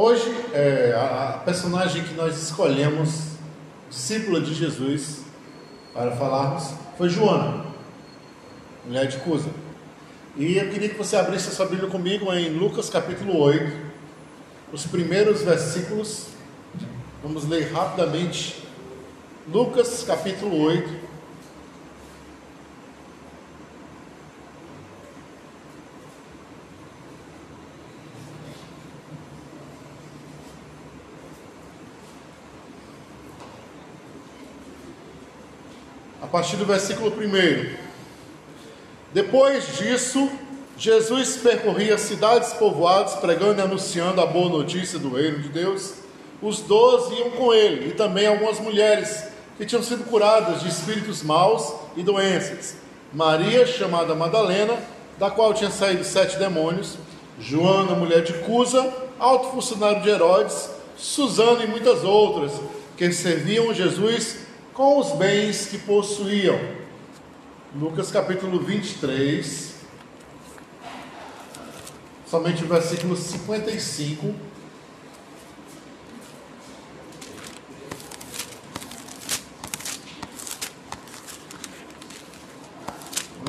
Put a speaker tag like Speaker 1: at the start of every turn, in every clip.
Speaker 1: Hoje, é, a, personagem que nós escolhemos, discípula de Jesus, para falarmos, foi Joana, mulher de Cusa. E eu queria que você abrisse a sua Bíblia comigo em Lucas capítulo 8, os primeiros versículos. Vamos ler rapidamente. Lucas capítulo 8. Partir do versículo 1. Depois disso, Jesus percorria cidades povoadas, pregando e anunciando a boa notícia do reino de Deus. Os doze iam com ele, e também algumas mulheres que tinham sido curadas de espíritos maus e doenças. Maria, chamada Madalena, da qual tinha saído sete demônios, Joana, mulher de Cusa, alto funcionário de Herodes, Susana e muitas outras, que serviam Jesus com os bens que possuíam. Lucas capítulo 23, somente o versículo 55.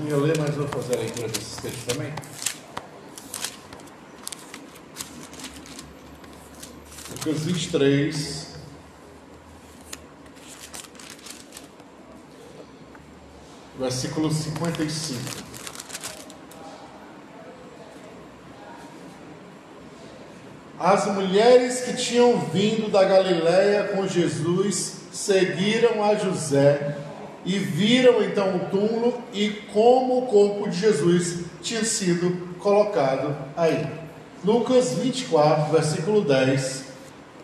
Speaker 1: Não ia ler, mas vou fazer a leitura desses textos também. Lucas 23. Versículo 55. As mulheres que tinham vindo da Galiléia com Jesus seguiram a José e viram então o túmulo e como o corpo de Jesus tinha sido colocado aí. Lucas 24, versículo 10.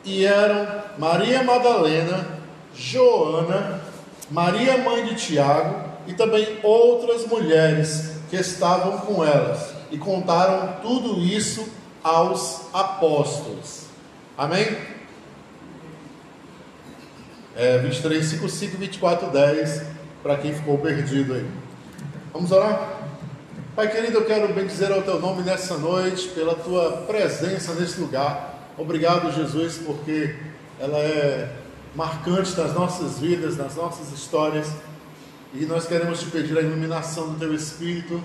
Speaker 1: E eram Maria Madalena, Joana, Maria mãe de Tiago e também outras mulheres que estavam com elas e contaram tudo isso aos apóstolos. Amém? É, 23, 5, 5, 24, 10, para quem ficou perdido aí. Vamos orar? Pai querido, eu quero bendizer ao teu nome nessa noite, pela tua presença nesse lugar. Obrigado, Jesus, porque ela é marcante nas nossas vidas, nas nossas histórias. E nós queremos te pedir a iluminação do teu Espírito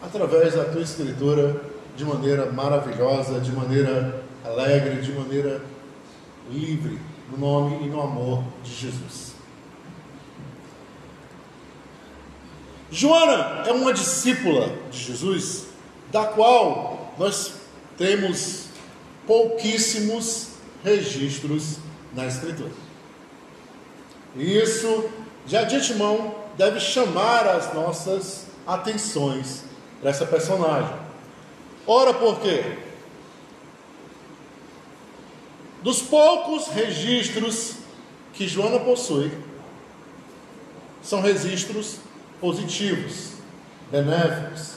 Speaker 1: através da tua Escritura de maneira maravilhosa, de maneira alegre, de maneira livre, no nome e no amor de Jesus. Joana é uma discípula de Jesus, da qual nós temos pouquíssimos registros na Escritura. Isso, já de antemão, deve chamar as nossas atenções para essa personagem. Ora, por quê? Dos poucos registros que Joana possui, são registros positivos, benéficos,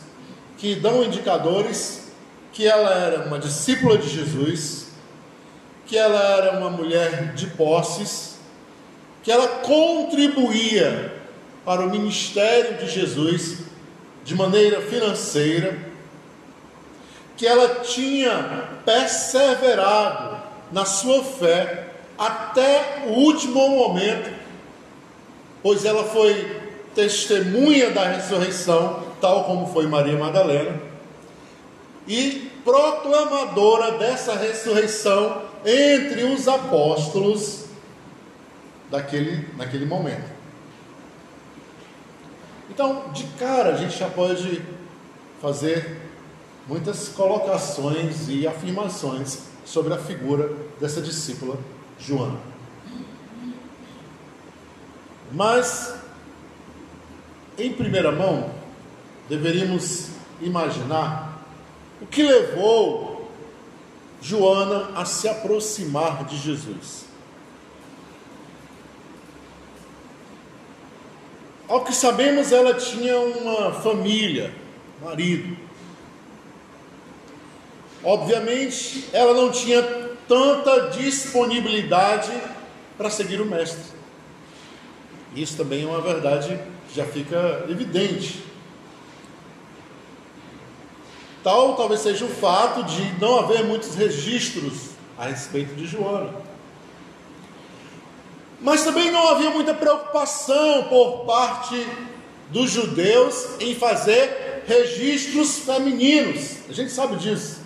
Speaker 1: que dão indicadores que ela era uma discípula de Jesus, que ela era uma mulher de posses, que ela contribuía para o ministério de Jesus de maneira financeira, que ela tinha perseverado na sua fé até o último momento, pois ela foi testemunha da ressurreição, tal como foi Maria Madalena, e proclamadora dessa ressurreição entre os apóstolos daquele, naquele momento. Então, de cara, a gente já pode fazer muitas colocações e afirmações sobre a figura dessa discípula Joana. Mas, em primeira mão, deveríamos imaginar o que levou Joana a se aproximar de Jesus. Ao que sabemos, ela tinha uma família, marido. Obviamente, ela não tinha tanta disponibilidade para seguir o mestre. Isso também é uma verdade que já fica evidente. Tal talvez seja o fato de não haver muitos registros a respeito de Joana. Mas também não havia muita preocupação por parte dos judeus em fazer registros femininos. A gente sabe disso.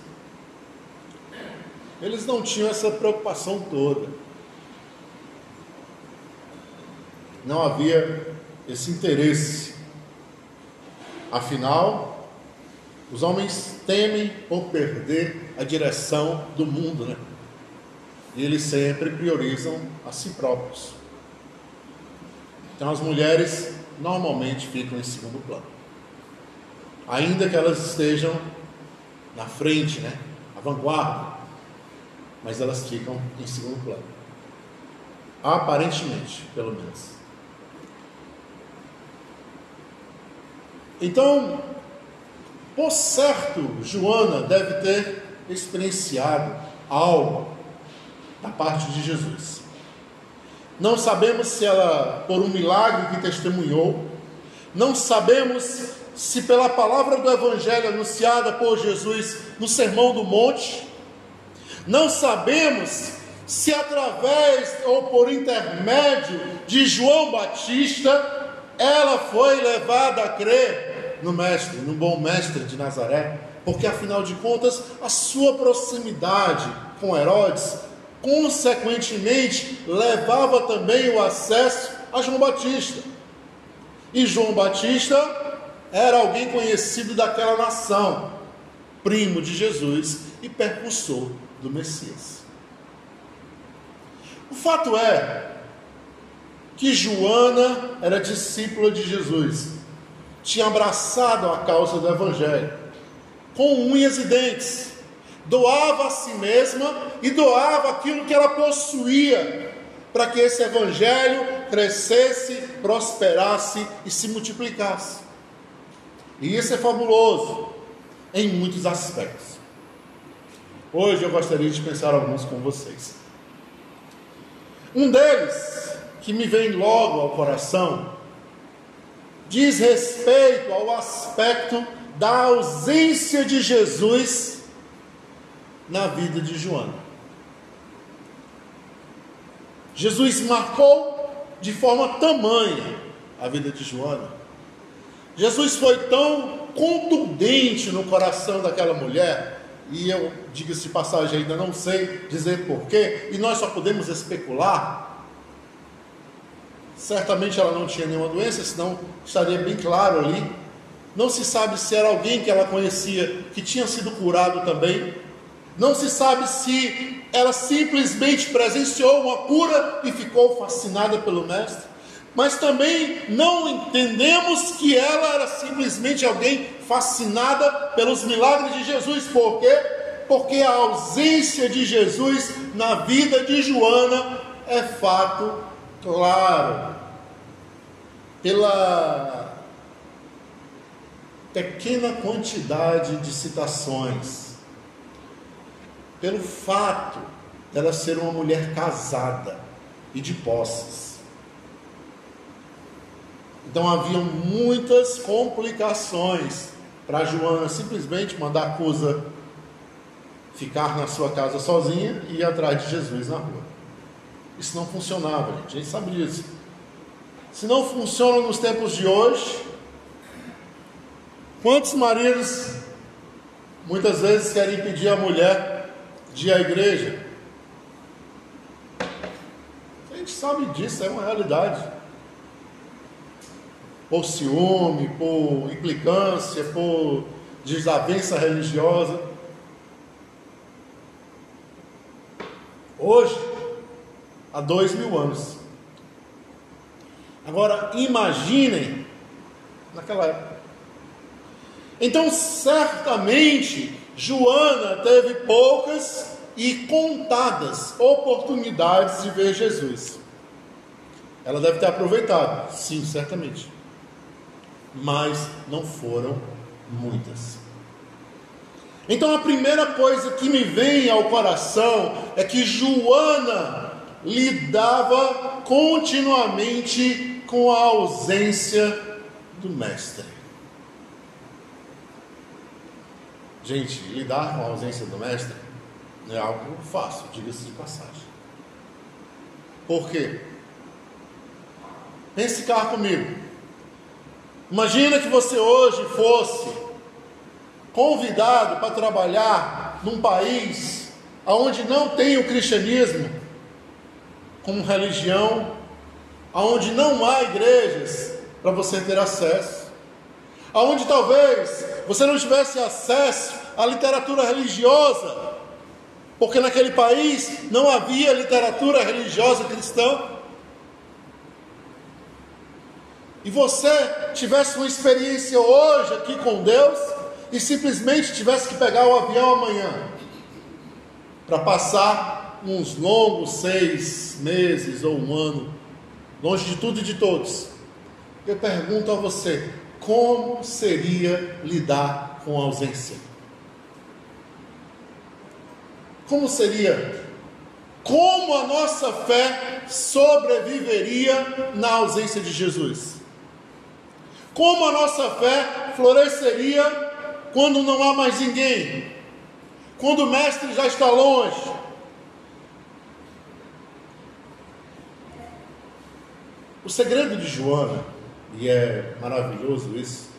Speaker 1: Eles não tinham essa preocupação toda. Não havia esse interesse. Afinal, os homens temem por perder a direção do mundo, né? E eles sempre priorizam a si próprios. Então as mulheres normalmente ficam em segundo plano. Ainda que elas estejam na frente, né? A vanguarda. Mas elas ficam em segundo plano. Aparentemente, pelo menos. Então, por certo, Joana deve ter experienciado algo da parte de Jesus. Não sabemos se ela, por um milagre que testemunhou, não sabemos se pela palavra do Evangelho anunciada por Jesus no Sermão do Monte, não sabemos se através ou por intermédio de João Batista ela foi levada a crer no Mestre, no bom Mestre de Nazaré, porque afinal de contas a sua proximidade com Herodes, consequentemente, levava também o acesso a João Batista. E João Batista era alguém conhecido daquela nação, primo de Jesus e percussor do Messias. O fato é que Joana era discípula de Jesus, tinha abraçado a causa do Evangelho, com unhas e dentes, doava a si mesma e doava aquilo que ela possuía, para que esse Evangelho crescesse, prosperasse e se multiplicasse. E isso é fabuloso em muitos aspectos. Hoje eu gostaria de pensar alguns com vocês. Um deles que me vem logo ao coração diz respeito ao aspecto da ausência de Jesus na vida de Joana. Jesus marcou de forma tamanha a vida de Joana. Jesus foi tão contundente no coração daquela mulher, e eu, diga-se passagem, ainda não sei dizer porquê, e nós só podemos especular, Certamente ela não tinha nenhuma doença, senão estaria bem claro ali. Não se sabe se era alguém que ela conhecia que tinha sido curado também. Não se sabe se ela simplesmente presenciou uma cura e ficou fascinada pelo Mestre. Mas também não entendemos que ela era simplesmente alguém fascinada pelos milagres de Jesus. Por quê? Porque a ausência de Jesus na vida de Joana é fato claro, pela pequena quantidade de citações, pelo fato dela ser uma mulher casada e de posses. Então haviam muitas complicações para Joana simplesmente mandar a Cusa ficar na sua casa sozinha e ir atrás de Jesus na rua. Isso não funcionava, gente. A gente sabe disso. Se não funciona nos tempos de hoje, quantos maridos muitas vezes querem impedir a mulher de à igreja? A gente sabe disso, é uma realidade. Por ciúme, por implicância, por desavença religiosa. Hoje, há dois mil anos. Agora, imaginem naquela época. Então, certamente, Joana teve poucas e contadas oportunidades de ver Jesus. Ela deve ter aproveitado, sim, certamente. Mas não foram muitas. Então a primeira coisa que me vem ao coração é que Joana lidava continuamente com a ausência do mestre. Gente, lidar com a ausência do mestre Não é algo fácil, diga-se de passagem. Por quê? Pense cá comigo. Imagina que você hoje fosse convidado para trabalhar num país onde não tem o cristianismo como religião, onde não há igrejas para você ter acesso, onde talvez você não tivesse acesso à literatura religiosa, porque naquele país não havia literatura religiosa cristã. E você tivesse uma experiência hoje aqui com Deus e simplesmente tivesse que pegar o avião amanhã para passar uns longos seis meses ou um ano longe de tudo e de todos. Eu pergunto a você: como seria lidar com a ausência? Como seria? Como a nossa fé sobreviveria na ausência de Jesus? Como a nossa fé floresceria quando não há mais ninguém? Quando o Mestre já está longe? O segredo de Joana, e é maravilhoso isso,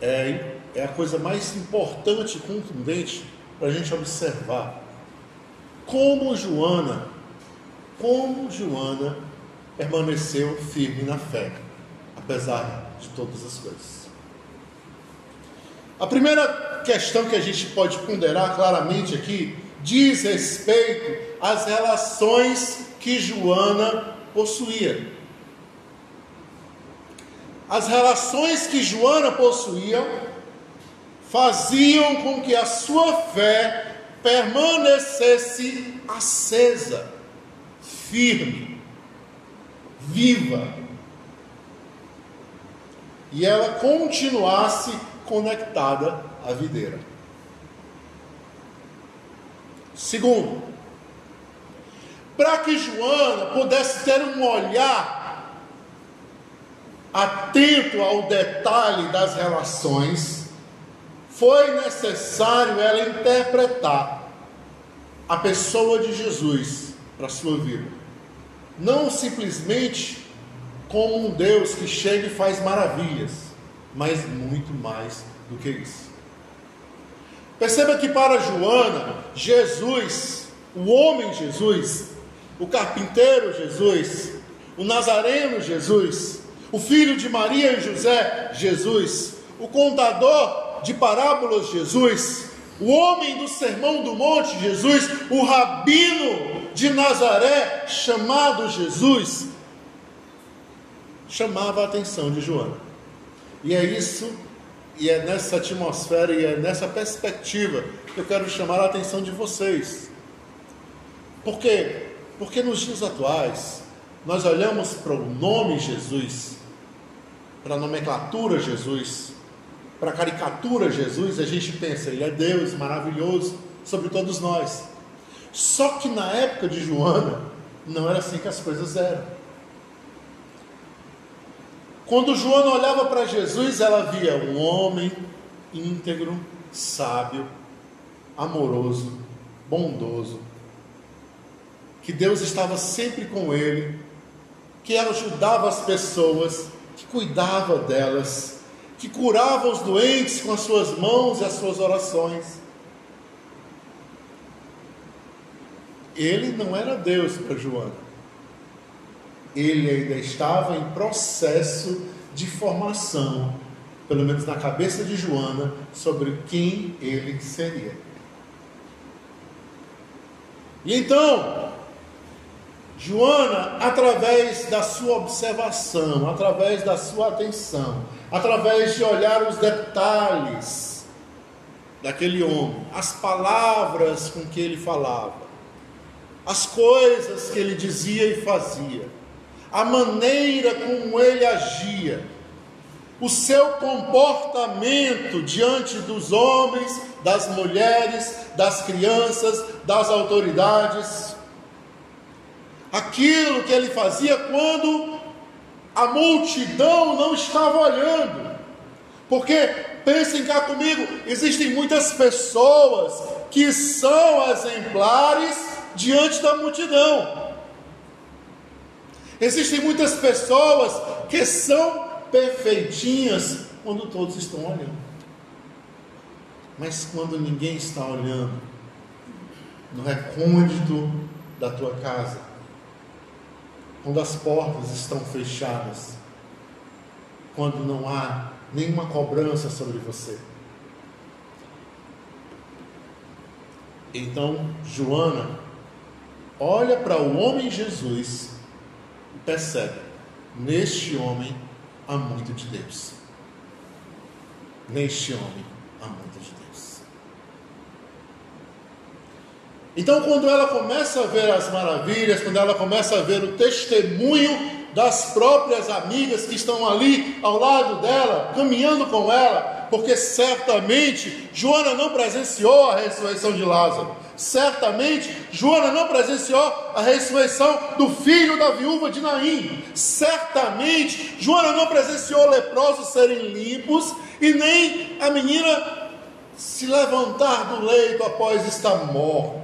Speaker 1: é, é a coisa mais importante e contundente para a gente observar. Como Joana, como Joana permaneceu firme na fé, apesar de todas as coisas. A primeira questão que a gente pode ponderar claramente aqui diz respeito às relações que Joana possuía. As relações que Joana possuía faziam com que a sua fé permanecesse acesa, firme viva. E ela continuasse conectada à videira. Segundo, para que Joana pudesse ter um olhar atento ao detalhe das relações, foi necessário ela interpretar a pessoa de Jesus para a sua vida não simplesmente como um Deus que chega e faz maravilhas, mas muito mais do que isso. Perceba que para Joana, Jesus, o homem Jesus, o carpinteiro Jesus, o nazareno Jesus, o filho de Maria e José Jesus, o contador de parábolas Jesus, o homem do sermão do monte Jesus, o rabino de Nazaré, chamado Jesus, chamava a atenção de Joana. E é isso, e é nessa atmosfera, e é nessa perspectiva que eu quero chamar a atenção de vocês. Por quê? Porque nos dias atuais, nós olhamos para o nome Jesus, para a nomenclatura Jesus, para a caricatura Jesus, a gente pensa, ele é Deus maravilhoso sobre todos nós. Só que na época de Joana, não era assim que as coisas eram. Quando Joana olhava para Jesus, ela via um homem íntegro, sábio, amoroso, bondoso, que Deus estava sempre com ele, que ajudava as pessoas, que cuidava delas, que curava os doentes com as suas mãos e as suas orações. Ele não era Deus para Joana. Ele ainda estava em processo de formação, pelo menos na cabeça de Joana, sobre quem ele seria. E então, Joana, através da sua observação, através da sua atenção, através de olhar os detalhes daquele homem, as palavras com que ele falava, as coisas que ele dizia e fazia, a maneira como ele agia, o seu comportamento diante dos homens, das mulheres, das crianças, das autoridades, aquilo que ele fazia quando a multidão não estava olhando, Porque, pensem cá comigo, existem muitas pessoas que são exemplares diante da multidão. Existem muitas pessoas que são perfeitinhas quando todos estão olhando. Mas quando ninguém está olhando, no recôndito da tua casa, quando as portas estão fechadas, quando não há nenhuma cobrança sobre você. Então, Joana olha para o homem Jesus e percebe: neste homem há muito de Deus. Neste homem há muito de Deus. Então, quando ela começa a ver as maravilhas, quando ela começa a ver o testemunho das próprias amigas que estão ali ao lado dela, caminhando com ela, porque certamente Joana não presenciou a ressurreição de Lázaro, certamente Joana não presenciou a ressurreição do filho da viúva de Naim, certamente Joana não presenciou leprosos serem limpos e nem a menina se levantar do leito após estar morta,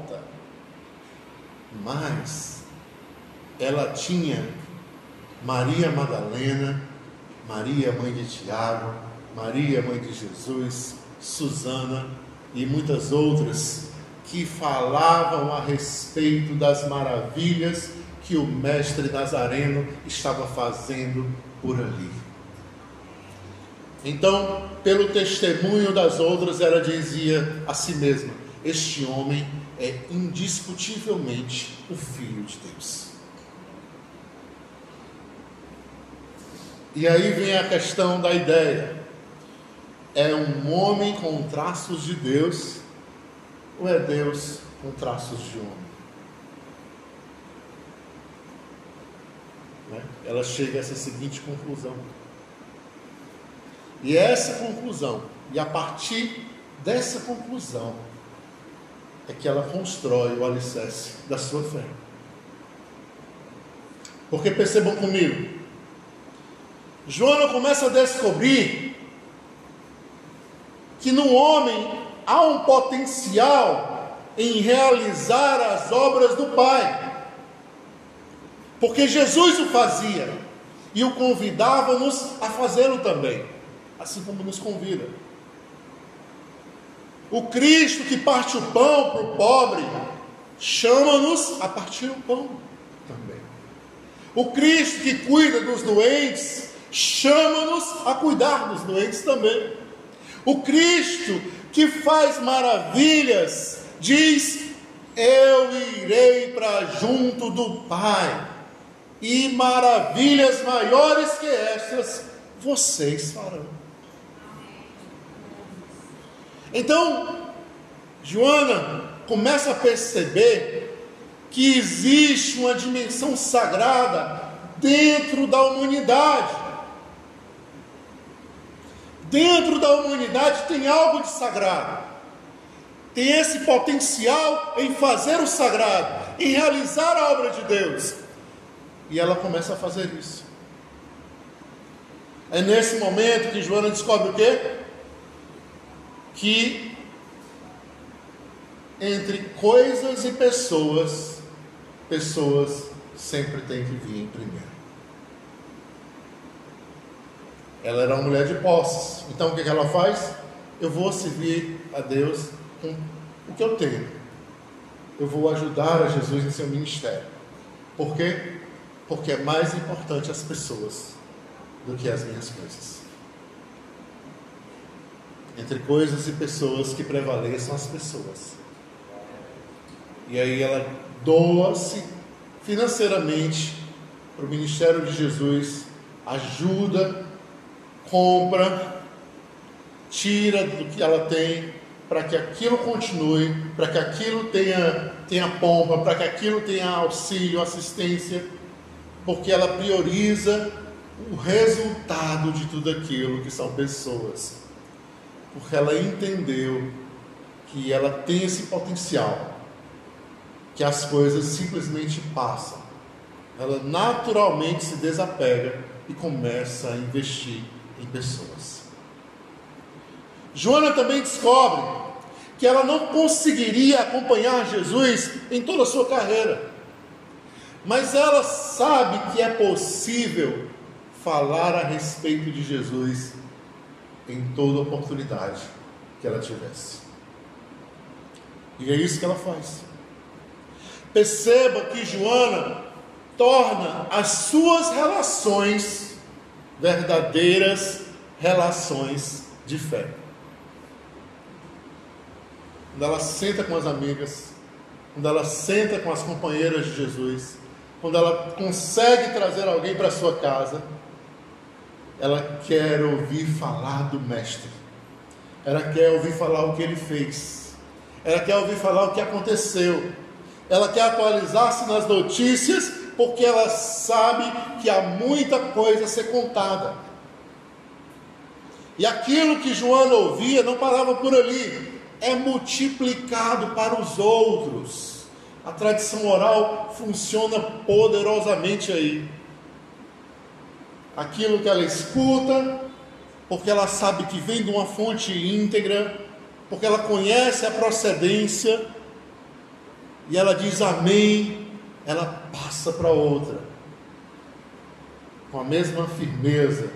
Speaker 1: mas ela tinha Maria Madalena, Maria mãe de Tiago, Maria mãe de Jesus, Susana e muitas outras que falavam a respeito das maravilhas que o mestre Nazareno estava fazendo por ali. Então, pelo testemunho das outras, ela dizia a si mesma: Este homem é indiscutivelmente o Filho de Deus. E aí vem a questão da ideia: é um homem com traços de Deus ou é Deus com traços de homem? Né? Ela chega a essa seguinte conclusão. E é essa conclusão, e a partir dessa conclusão, é que ela constrói o alicerce da sua fé. Porque percebam comigo, Joana começa a descobrir que no homem há um potencial em realizar as obras do Pai. Porque Jesus o fazia e o convidava-nos a fazê-lo também, assim como nos convida. O Cristo que parte o pão para o pobre, chama-nos a partir o pão também. O Cristo que cuida dos doentes, chama-nos a cuidar dos doentes também. O Cristo que faz maravilhas diz: Eu irei para junto do Pai, e maravilhas maiores que estas vocês farão. Então, Joana começa a perceber que existe uma dimensão sagrada dentro da humanidade dentro da humanidade tem algo de sagrado. Tem esse potencial em fazer o sagrado, em realizar a obra de Deus. E ela começa a fazer isso. É nesse momento que Joana descobre o quê? Que entre coisas e pessoas, pessoas sempre têm que vir em primeiro. Ela era uma mulher de posses. Então o que ela faz? Eu vou servir a Deus com o que eu tenho. Eu vou ajudar a Jesus em seu ministério. Por quê? Porque é mais importante as pessoas do que as minhas coisas. Entre coisas e pessoas que prevaleçam as pessoas. E aí ela doa-se financeiramente para o ministério de Jesus, ajuda compra, tira do que ela tem, para que aquilo continue, para que aquilo tenha, tenha pompa, para que aquilo tenha auxílio, assistência, porque ela prioriza o resultado de tudo aquilo que são pessoas. Porque ela entendeu que ela tem esse potencial, que as coisas simplesmente passam. Ela naturalmente se desapega e começa a investir em pessoas. Joana também descobre que ela não conseguiria acompanhar Jesus em toda a sua carreira, mas ela sabe que é possível falar a respeito de Jesus em toda oportunidade que ela tivesse. E é isso que ela faz. Perceba que Joana torna as suas relações verdadeiras relações de fé. Quando ela senta com as amigas, quando ela senta com as companheiras de Jesus, quando ela consegue trazer alguém para sua casa, ela quer ouvir falar do Mestre, ela quer ouvir falar o que ele fez, ela quer ouvir falar o que aconteceu, ela quer atualizar-se nas notícias, porque ela sabe que há muita coisa a ser contada. E aquilo que Joana ouvia não parava por ali, é multiplicado para os outros. A tradição oral funciona poderosamente aí. Aquilo que ela escuta, porque ela sabe que vem de uma fonte íntegra, porque ela conhece a procedência, e ela diz amém, ela passa para outra, com a mesma firmeza,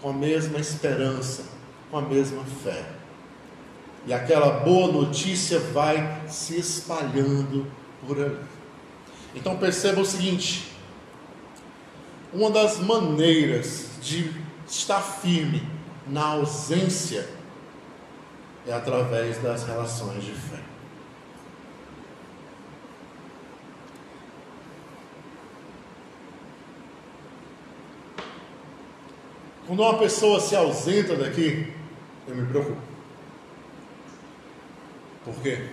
Speaker 1: com a mesma esperança, com a mesma fé. E aquela boa notícia vai se espalhando por ali. Então perceba o seguinte: uma das maneiras de estar firme na ausência é através das relações de fé. Quando uma pessoa se ausenta daqui, eu me preocupo. Por quê?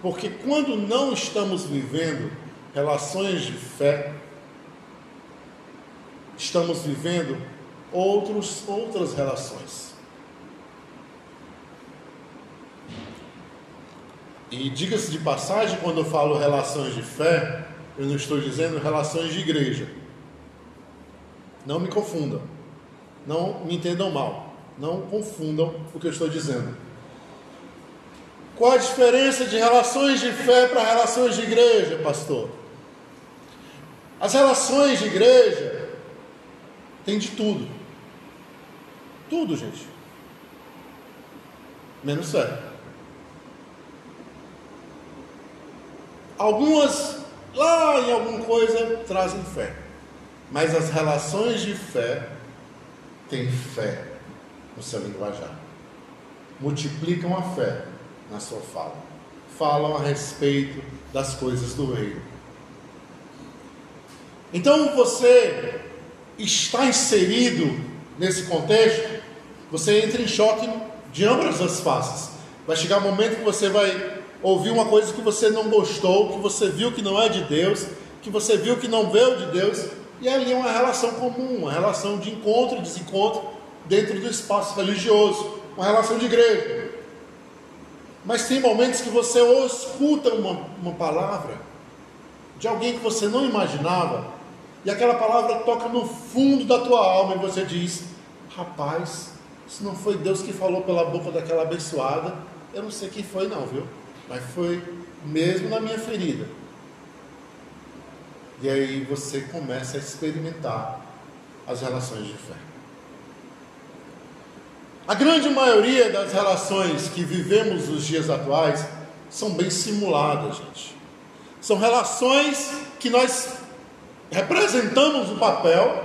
Speaker 1: Porque quando não estamos vivendo relações de fé, estamos vivendo outros, outras relações. E diga-se de passagem, quando eu falo relações de fé, eu não estou dizendo relações de igreja. Não me confundam. Não me entendam mal. Não confundam o que eu estou dizendo. Qual a diferença de relações de fé para relações de igreja, pastor? As relações de igreja tem de tudo. Tudo, gente. Menos fé. Algumas, lá em alguma coisa, trazem fé. Mas as relações de fé têm fé no seu linguajar. Multiplicam a fé na sua fala. Falam a respeito das coisas do reino. Então você está inserido nesse contexto, você entra em choque de ambas as faces. Vai chegar um momento que você vai ouvir uma coisa que você não gostou, que você viu que não é de Deus, que você viu que não veio de Deus, e ali é uma relação comum, uma relação de encontro e desencontro dentro do espaço religioso, uma relação de igreja. Mas tem momentos que você ou escuta uma, uma palavra de alguém que você não imaginava, e aquela palavra toca no fundo da tua alma e você diz: Rapaz, se não foi Deus que falou pela boca daquela abençoada, eu não sei quem foi, não, viu? Mas foi mesmo na minha ferida. E aí você começa a experimentar as relações de fé. A grande maioria das relações que vivemos nos dias atuais são bem simuladas, gente. São relações que nós representamos o papel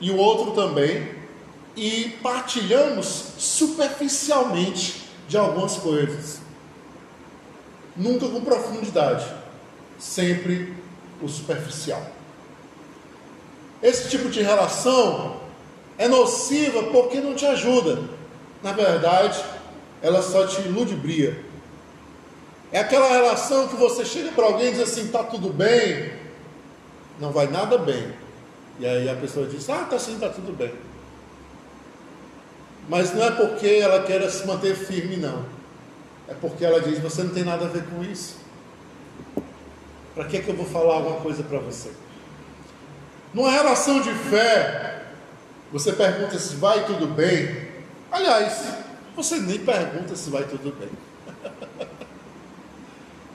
Speaker 1: e o outro também e partilhamos superficialmente de algumas coisas. Nunca com profundidade sempre o superficial. Esse tipo de relação é nociva porque não te ajuda. Na verdade, ela só te ludibria. É aquela relação que você chega para alguém e diz assim: tá tudo bem, não vai nada bem. E aí a pessoa diz: ah, tá sim, tá tudo bem. Mas não é porque ela quer se manter firme, não. É porque ela diz: você não tem nada a ver com isso. Para que, que eu vou falar alguma coisa para você? Numa relação de fé, Você pergunta se vai tudo bem. Aliás, você nem pergunta se vai tudo bem.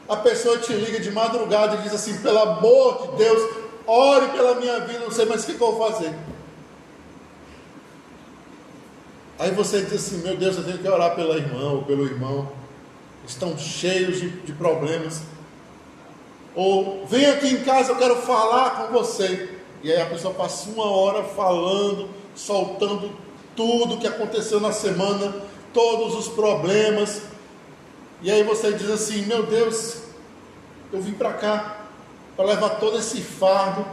Speaker 1: A pessoa te liga de madrugada e diz assim: pelo amor de Deus, ore pela minha vida, não sei mais o que, eu vou fazer. Aí você diz assim: meu Deus, eu tenho que orar pela irmã ou pelo irmão. Estão cheios de, de problemas. Ou vem aqui em casa, eu quero falar com você. E aí a pessoa passa uma hora falando, soltando tudo que aconteceu na semana, todos os problemas. E aí você diz assim: Meu Deus, eu vim para cá para levar todo esse fardo.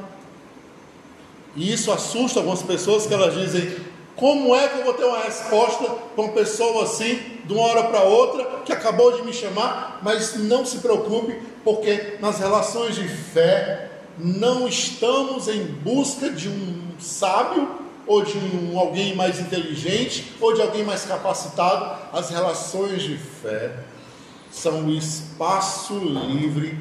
Speaker 1: E isso assusta algumas pessoas que elas dizem: Como é que eu vou ter uma resposta para uma pessoa assim, de uma hora para outra, que acabou de me chamar? Mas não se preocupe, porque nas relações de fé não estamos em busca de um sábio ou de um, alguém mais inteligente, ou de alguém mais capacitado. As relações de fé são o espaço livre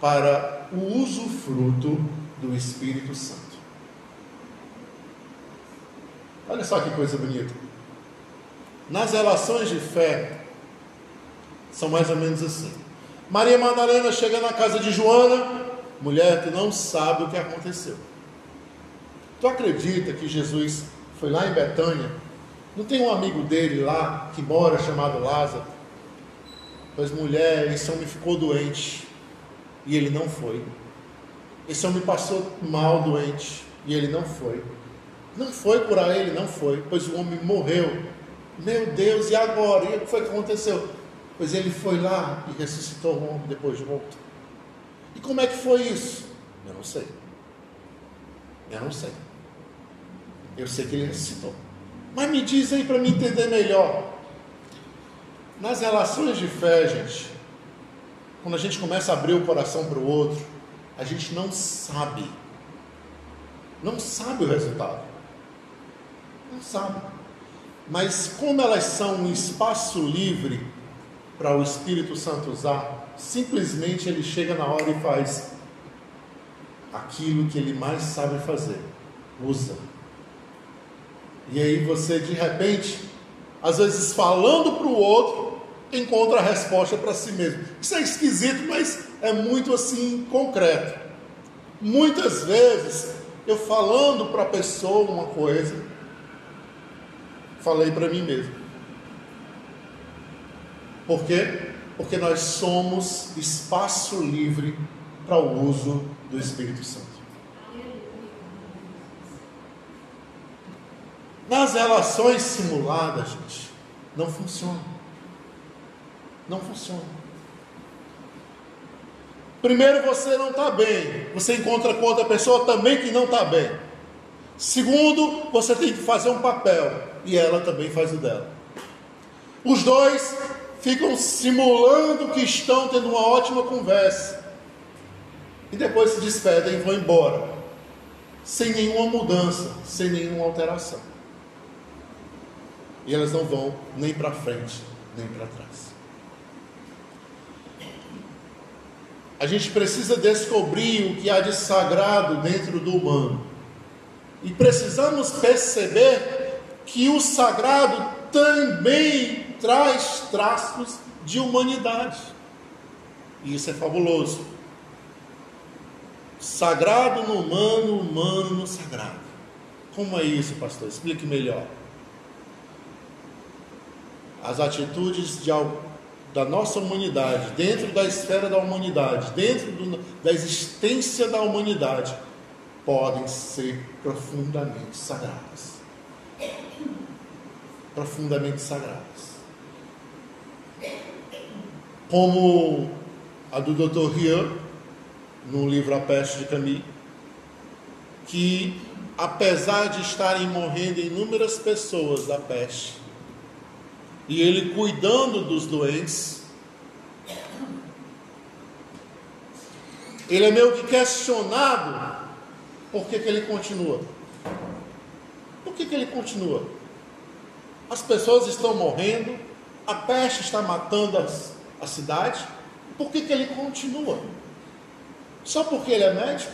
Speaker 1: para o usufruto do Espírito Santo. Olha só que coisa bonita. Nas relações de fé, são mais ou menos assim. Maria Madalena chega na casa de Joana, mulher que não sabe o que aconteceu. Tu acredita que Jesus foi lá em Betânia? Não tem um amigo dele lá que mora chamado Lázaro? Pois mulher, esse homem ficou doente e ele não foi. Esse homem passou mal doente e ele não foi. Não foi curar ele, não foi, pois o homem morreu. Meu Deus, e agora? E o que foi que aconteceu? Pois ele foi lá e ressuscitou o homem depois de morto. E como é que foi isso? Eu não sei. Eu não sei. Eu sei que ele ressuscitou. Mas me diz aí para me entender melhor. Nas relações de fé, gente, quando a gente começa a abrir o coração para o outro, a gente não sabe. Não sabe o resultado. Não sabe. Mas como elas são um espaço livre para o Espírito Santo usar, simplesmente ele chega na hora e faz aquilo que ele mais sabe fazer. Usa. E aí você de repente, às vezes falando para o outro, encontra a resposta para si mesmo. Isso é esquisito, mas é muito assim concreto. Muitas vezes eu falando para a pessoa uma coisa, falei para mim mesmo. Por quê? Porque nós somos espaço livre para o uso do Espírito Santo. Nas relações simuladas, gente, não funciona. Não funciona. Primeiro, você não está bem. Você encontra com outra pessoa também que não está bem. Segundo, você tem que fazer um papel. E ela também faz o dela. Os dois ficam simulando que estão tendo uma ótima conversa. E depois se despedem e vão embora. Sem nenhuma mudança, sem nenhuma alteração e elas não vão nem para frente, nem para trás. A gente precisa descobrir o que há de sagrado dentro do humano. E precisamos perceber que o sagrado também traz traços de humanidade. E isso é fabuloso. Sagrado no humano, humano no sagrado. Como é isso, pastor? Explique melhor as atitudes de, da nossa humanidade, dentro da esfera da humanidade, dentro do, da existência da humanidade, podem ser profundamente sagradas. Profundamente sagradas. Como a do Dr. Rian, no livro A Peste de Camille, que apesar de estarem morrendo inúmeras pessoas da peste, e ele cuidando dos doentes. Ele é meio que questionado por que, que ele continua. Por que, que ele continua? As pessoas estão morrendo, a peste está matando as, a cidade, por que, que ele continua? Só porque ele é médico?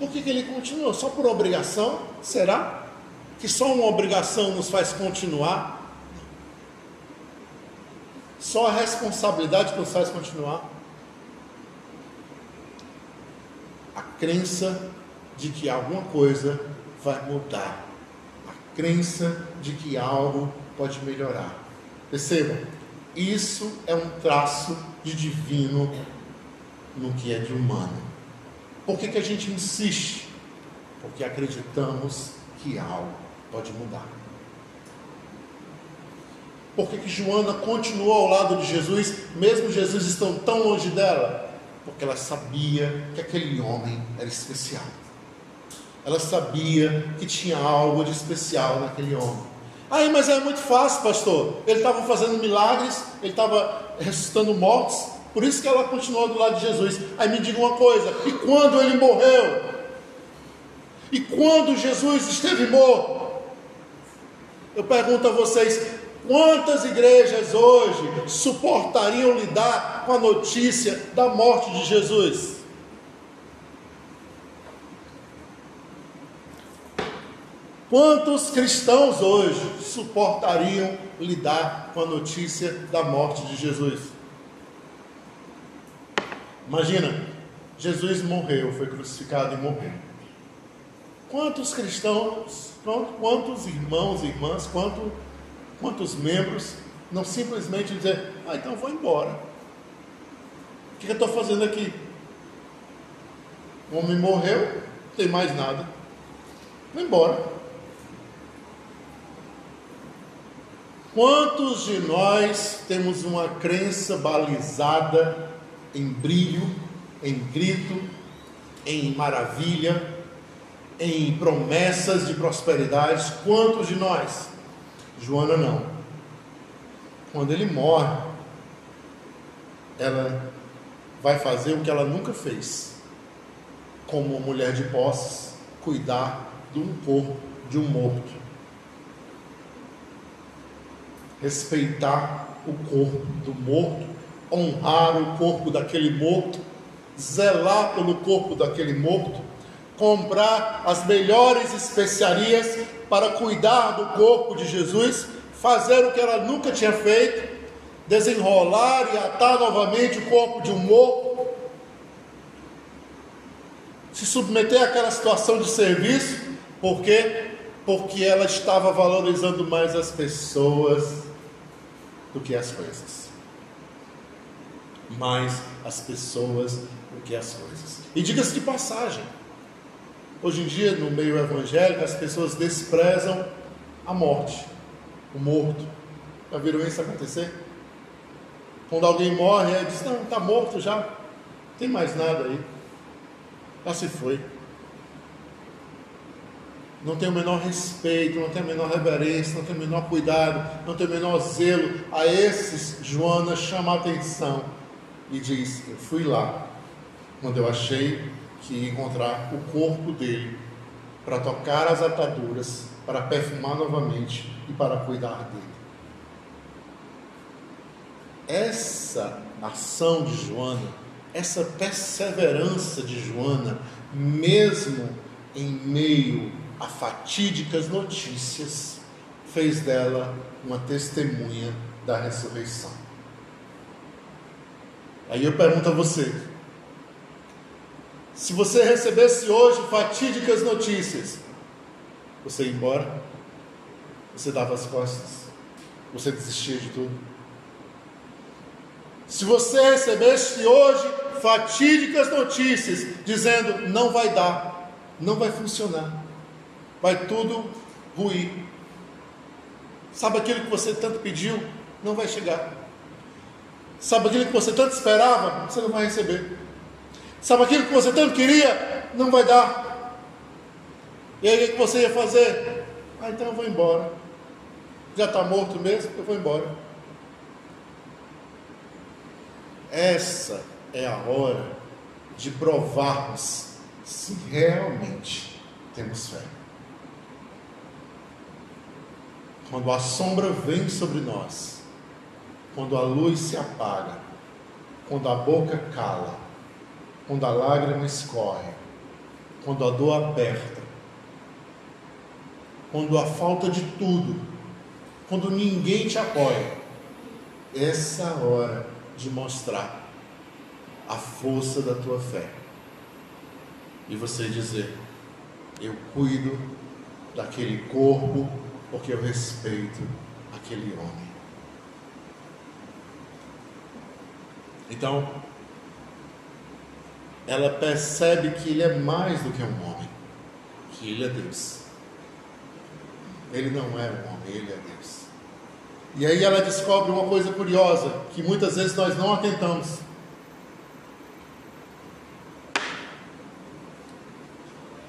Speaker 1: Por que, que ele continua? Só por obrigação? Será? Que só uma obrigação nos faz continuar? Só a responsabilidade nos faz continuar? A crença de que alguma coisa vai mudar. A crença de que algo pode melhorar. Percebam, isso é um traço de divino no que é de humano. Por que, que a gente insiste? Porque acreditamos que algo pode mudar. Por que, que Joana continuou ao lado de Jesus, mesmo Jesus estando tão longe dela? Porque ela sabia que aquele homem era especial. Ela sabia que tinha algo de especial naquele homem. Aí, mas é muito fácil, pastor. Ele estava fazendo milagres, ele estava ressuscitando mortos, por isso que ela continuou do lado de Jesus. Aí me diga uma coisa: e quando ele morreu? E quando Jesus esteve morto? Eu pergunto a vocês: quantas igrejas hoje suportariam lidar com a notícia da morte de Jesus? Quantos cristãos hoje suportariam lidar com a notícia da morte de Jesus? Imagina, Jesus morreu, foi crucificado e morreu. Quantos cristãos, quantos irmãos e irmãs, quantos, quantos membros não simplesmente dizer, ah, então vou embora. O que eu estou fazendo aqui? O homem morreu, não tem mais nada. Vou embora. Quantos de nós temos uma crença balizada em brilho, em grito, em maravilha, em promessas de prosperidade? Quantos de nós? Joana não. Quando ele morre, ela vai fazer o que ela nunca fez, como mulher de posses, cuidar de um corpo de um morto respeitar o corpo do morto, honrar o corpo daquele morto, zelar pelo corpo daquele morto, comprar as melhores especiarias para cuidar do corpo de Jesus, fazer o que ela nunca tinha feito, desenrolar e atar novamente o corpo de um morto, se submeter àquela situação de serviço, por quê? Porque ela estava valorizando mais as pessoas do que as coisas. Mais as pessoas do que as coisas. E diga-se de passagem, hoje em dia no meio evangélico as pessoas desprezam a morte, o morto. Já viram isso acontecer? Quando alguém morre, aí diz, não, está morto já, não tem mais nada aí. Já se foi não tem o menor respeito, não tem a menor reverência, não tem o menor cuidado, não tem o menor zelo. A esses, Joana chama a atenção e diz: Eu fui lá quando eu achei que encontrar o corpo dele para tocar as ataduras, para perfumar novamente e para cuidar dele. Essa ação de Joana, essa perseverança de Joana, mesmo em meio a fatídicas notícias fez dela uma testemunha da ressurreição. Aí eu pergunto a você: se você recebesse hoje fatídicas notícias, você ia embora? Você dava as costas? Você desistia de tudo? Se você recebesse hoje fatídicas notícias dizendo não vai dar, não vai funcionar, vai tudo ruir. Sabe aquilo que você tanto pediu? Não vai chegar. Sabe aquilo que você tanto esperava? Você não vai receber. Sabe aquilo que você tanto queria? Não vai dar. E aí o que você ia fazer? Ah, então eu vou embora. Já está morto mesmo? Eu vou embora. Essa é a hora de provarmos se realmente temos fé. quando a sombra vem sobre nós, quando a luz se apaga, quando a boca cala, quando a lágrima escorre, quando a dor aperta, quando a falta de tudo, quando ninguém te apoia, essa é hora de mostrar a força da tua fé. E você dizer: Eu cuido daquele corpo porque eu respeito aquele homem. Então, ela percebe que ele é mais do que um homem, que ele é Deus. Ele não é um homem, ele é Deus. E aí ela descobre uma coisa curiosa, que muitas vezes nós não atentamos.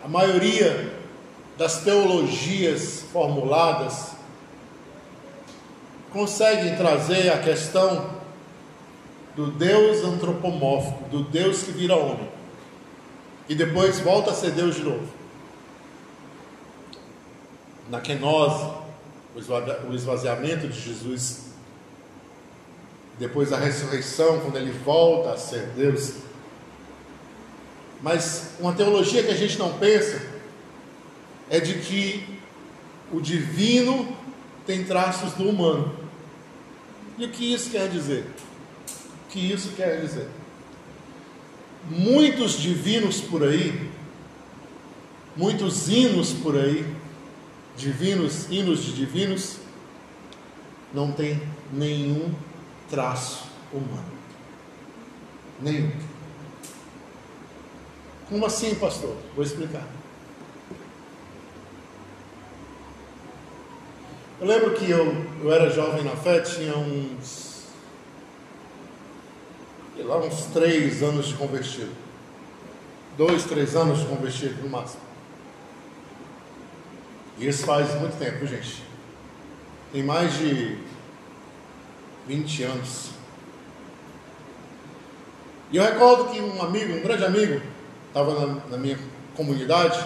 Speaker 1: A maioria das teologias formuladas conseguem trazer a questão do Deus antropomórfico, do Deus que vira homem, e depois volta a ser Deus de novo. Na kenose, o esvaziamento de Jesus, depois da ressurreição, quando ele volta a ser Deus. Mas uma teologia que a gente não pensa é de que o divino tem traços do humano. E o que isso quer dizer? Que isso quer dizer? Muitos divinos por aí, muitos hinos por aí, divinos, hinos de divinos, não tem nenhum traço humano. Nenhum. Como assim, pastor? Vou explicar. Eu lembro que eu, eu era jovem na fé, tinha uns sei lá, uns três anos de convertido. Dois, três anos de convertido no máximo. E isso faz muito tempo, gente. Tem mais de 20 anos. E eu recordo que um amigo, um grande amigo, estava na, na minha comunidade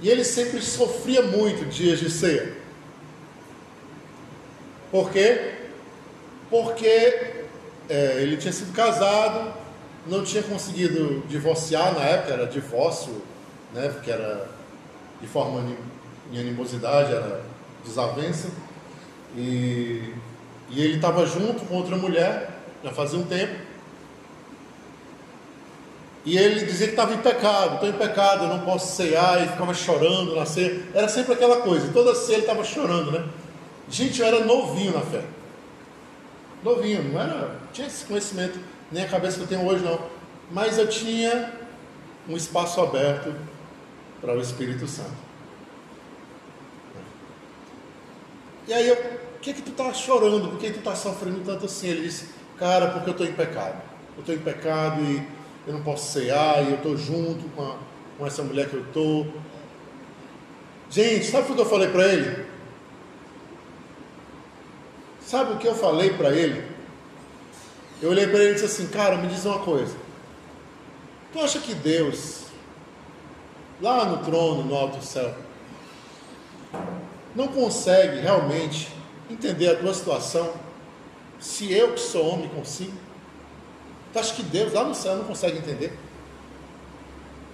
Speaker 1: e ele sempre sofria muito dias de ceia. Por quê? Porque é, ele tinha sido casado, não tinha conseguido divorciar na época, era divórcio, né, porque era de forma em animosidade, era desavença. E, e ele estava junto com outra mulher, já fazia um tempo. E ele dizia que estava em pecado, estou em pecado, eu não posso cear, e ficava chorando na ceia. Era sempre aquela coisa, toda ceia ele estava chorando, né? Gente, eu era novinho na fé novinho, não era, tinha esse conhecimento, nem a cabeça que eu tenho hoje não, mas eu tinha um espaço aberto para o Espírito Santo. E aí eu, por que que tu está chorando? Por que tu está sofrendo tanto assim? Ele disse, cara, porque eu estou em pecado. Eu estou em pecado e eu não posso cear, e eu estou junto com, a, com essa mulher que eu estou. Gente, sabe o que eu falei para ele? Sabe o que eu falei para ele? Eu olhei para ele e disse assim: Cara, me diz uma coisa. Tu acha que Deus, lá no trono, no alto céu, não consegue realmente entender a tua situação? Se eu que sou homem consigo? Tu acha que Deus lá no céu não consegue entender?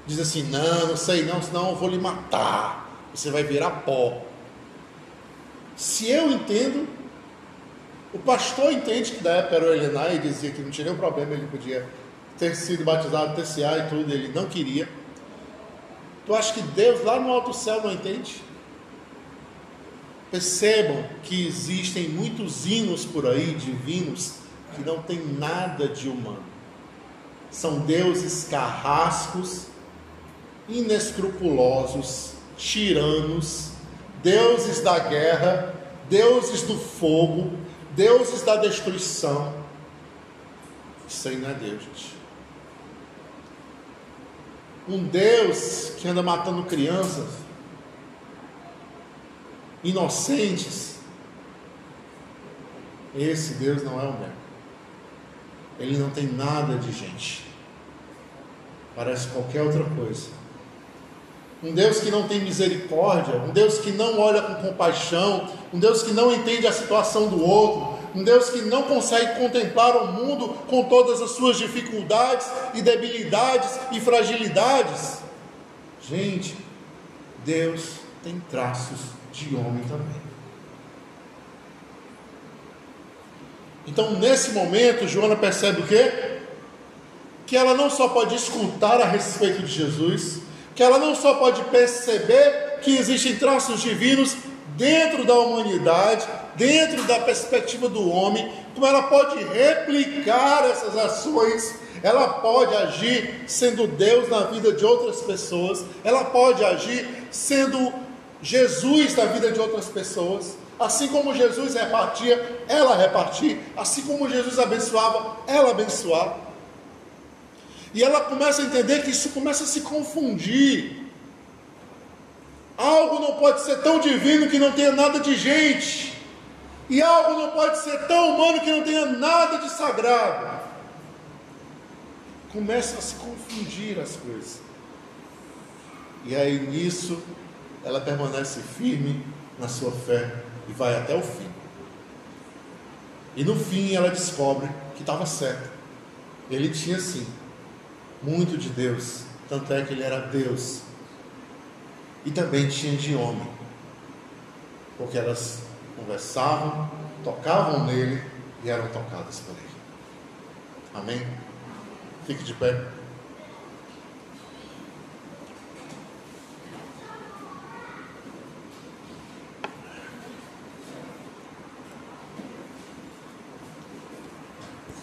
Speaker 1: Diz assim: Não, não sei não, senão eu vou lhe matar. Você vai virar pó. Se eu entendo, o pastor entende que da época era o Elenai e dizia que não tinha nenhum problema, ele podia ter sido batizado, TCA e tudo, ele não queria. Tu acha que Deus lá no alto céu não entende? Percebam que existem muitos hinos por aí, divinos, que não tem nada de humano. São deuses carrascos, inescrupulosos, tiranos, deuses da guerra, deuses do fogo, deuses da destruição. Isso aí não é Deus, gente. Um Deus que anda matando crianças, inocentes. Esse Deus não é o meu. Ele não tem nada de gente. Parece qualquer outra coisa um Deus que não tem misericórdia, um Deus que não olha com compaixão, um Deus que não entende a situação do outro, um Deus que não consegue contemplar o mundo com todas as suas dificuldades e debilidades e fragilidades. Gente, Deus tem traços de homem também. Então, nesse momento, Joana percebe o quê? Que ela não só pode escutar a respeito de Jesus, que ela não só pode perceber que existem traços divinos dentro da humanidade, dentro da perspectiva do homem, como ela pode replicar essas ações, ela pode agir sendo Deus na vida de outras pessoas, ela pode agir sendo Jesus na vida de outras pessoas. Assim como Jesus repartia, ela repartia. Assim como Jesus abençoava, ela abençoava. E ela começa a entender que isso começa a se confundir. Algo não pode ser tão divino que não tenha nada de gente. E algo não pode ser tão humano que não tenha nada de sagrado. Começam a se confundir as coisas. E aí nisso ela permanece firme na sua fé e vai até o fim. E no fim ela descobre que estava certo. Ele tinha sim muito de Deus, tanto é que ele era Deus. E também tinha de homem, porque elas conversavam, tocavam nele e eram tocadas por ele. Amém? Fique de pé.